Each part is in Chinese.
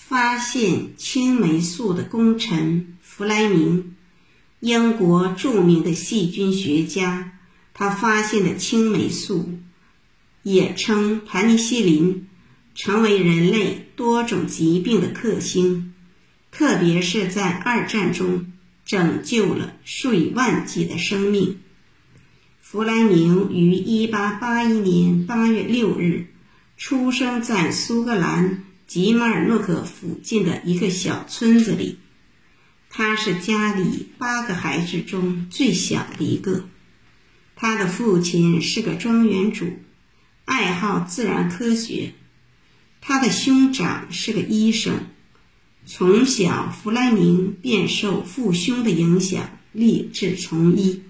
发现青霉素的功臣弗莱明，英国著名的细菌学家。他发现的青霉素，也称盘尼西林，成为人类多种疾病的克星，特别是在二战中拯救了数以万计的生命。弗莱明于1881年8月6日出生在苏格兰吉马尔诺克附近的一个小村子里，他是家里八个孩子中最小的一个。他的父亲是个庄园主，爱好自然科学。他的兄长是个医生。从小，弗莱明便受父兄的影响，立志从医。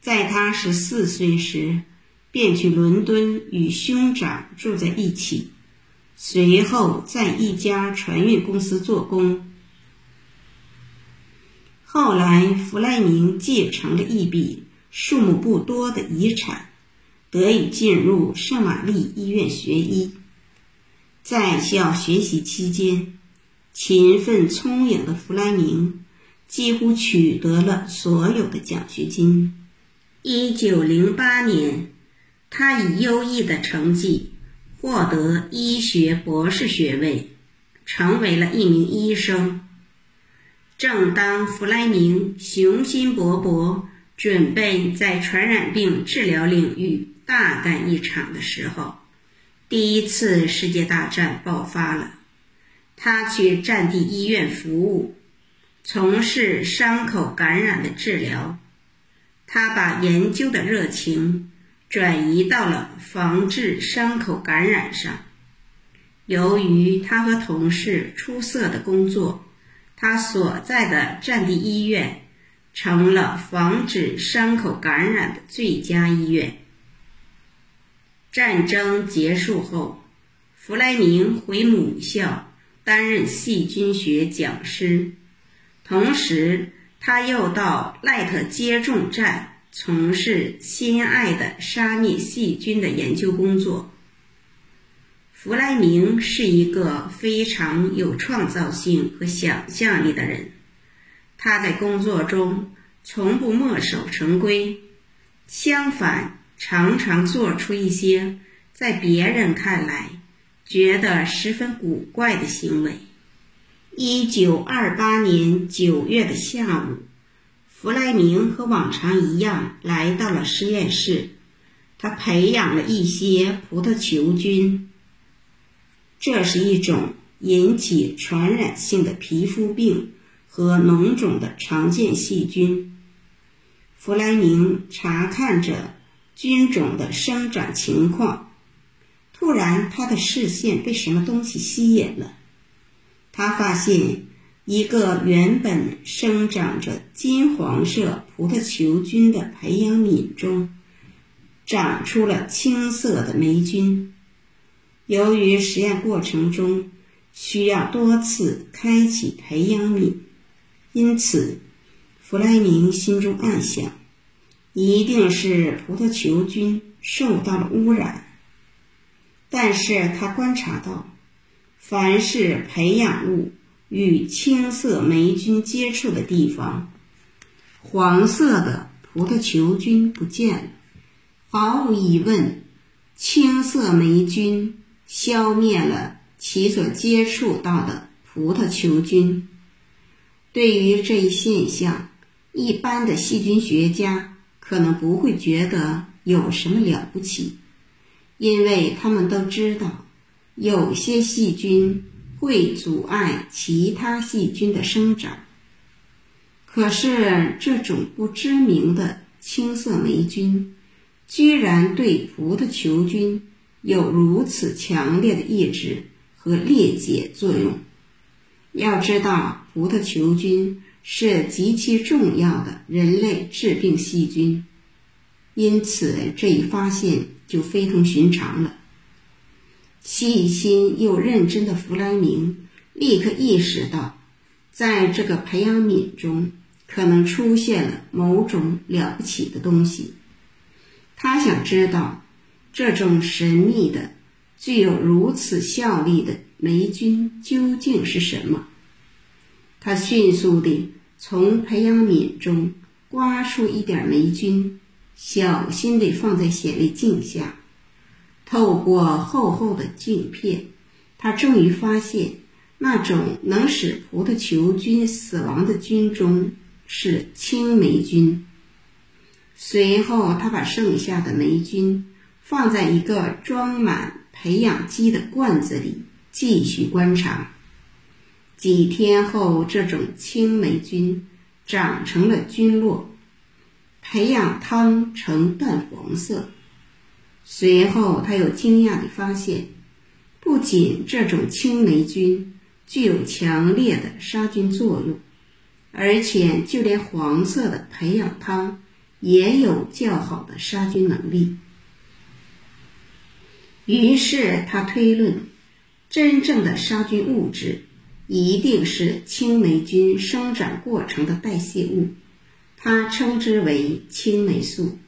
在他十四岁时，便去伦敦与兄长住在一起，随后在一家船运公司做工。后来，弗莱明继承了一笔。数目不多的遗产，得以进入圣玛丽医院学医。在校学习期间，勤奋聪颖的弗莱明几乎取得了所有的奖学金。一九零八年，他以优异的成绩获得医学博士学位，成为了一名医生。正当弗莱明雄心勃勃。准备在传染病治疗领域大干一场的时候，第一次世界大战爆发了。他去战地医院服务，从事伤口感染的治疗。他把研究的热情转移到了防治伤口感染上。由于他和同事出色的工作，他所在的战地医院。成了防止伤口感染的最佳医院。战争结束后，弗莱明回母校担任细菌学讲师，同时他又到赖特接种站从事心爱的杀灭细菌的研究工作。弗莱明是一个非常有创造性和想象力的人。他在工作中从不墨守成规，相反，常常做出一些在别人看来觉得十分古怪的行为。一九二八年九月的下午，弗莱明和往常一样来到了实验室，他培养了一些葡萄球菌。这是一种引起传染性的皮肤病。和脓肿的常见细菌。弗莱明查看着菌种的生长情况，突然，他的视线被什么东西吸引了。他发现一个原本生长着金黄色葡萄球菌的培养皿中，长出了青色的霉菌。由于实验过程中需要多次开启培养皿。因此，弗莱明心中暗想，一定是葡萄球菌受到了污染。但是他观察到，凡是培养物与青色霉菌接触的地方，黄色的葡萄球菌不见了。毫无疑问，青色霉菌消灭了其所接触到的葡萄球菌。对于这一现象，一般的细菌学家可能不会觉得有什么了不起，因为他们都知道，有些细菌会阻碍其他细菌的生长。可是，这种不知名的青色霉菌，居然对葡萄球菌有如此强烈的抑制和裂解作用。要知道，葡萄球菌是极其重要的人类致病细菌，因此这一发现就非同寻常了。细心又认真的弗莱明立刻意识到，在这个培养皿中可能出现了某种了不起的东西。他想知道，这种神秘的、具有如此效力的。霉菌究竟是什么。他迅速地从培养皿中刮出一点霉菌，小心地放在显微镜下。透过厚厚的镜片，他终于发现，那种能使葡萄球菌死亡的菌中是青霉菌。随后，他把剩下的霉菌放在一个装满培养基的罐子里，继续观察。几天后，这种青霉菌长成了菌落，培养汤呈淡黄色。随后，他又惊讶地发现，不仅这种青霉菌具有强烈的杀菌作用，而且就连黄色的培养汤。也有较好的杀菌能力。于是他推论，真正的杀菌物质一定是青霉菌生长过程的代谢物，他称之为青霉素。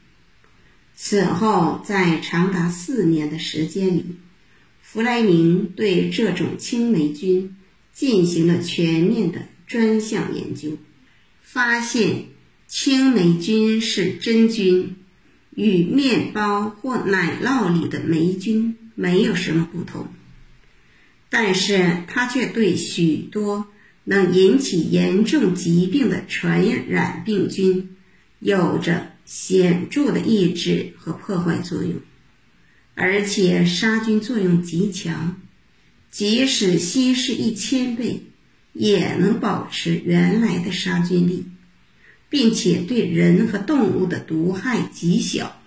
此后，在长达四年的时间里，弗莱明对这种青霉菌进行了全面的专项研究，发现。青霉菌是真菌，与面包或奶酪里的霉菌没有什么不同，但是它却对许多能引起严重疾病的传染病菌有着显著的抑制和破坏作用，而且杀菌作用极强，即使稀释一千倍，也能保持原来的杀菌力。并且对人和动物的毒害极小。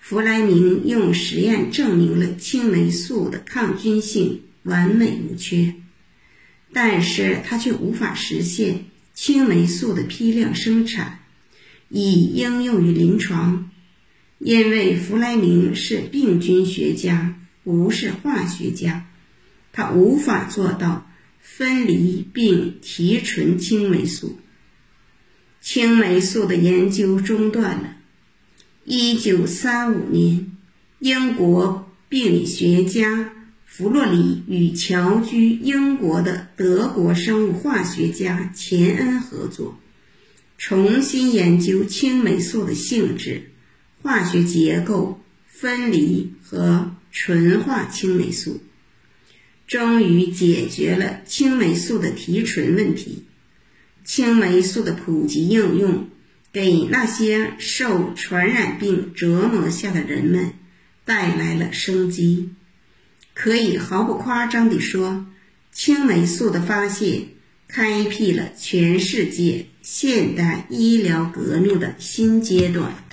弗莱明用实验证明了青霉素的抗菌性完美无缺，但是他却无法实现青霉素的批量生产，以应用于临床，因为弗莱明是病菌学家，不是化学家，他无法做到分离并提纯青霉素。青霉素的研究中断了。一九三五年，英国病理学家弗洛里与侨居英国的德国生物化学家钱恩合作，重新研究青霉素的性质、化学结构、分离和纯化青霉素，终于解决了青霉素的提纯问题。青霉素的普及应用，给那些受传染病折磨下的人们带来了生机。可以毫不夸张地说，青霉素的发现开辟了全世界现代医疗革命的新阶段。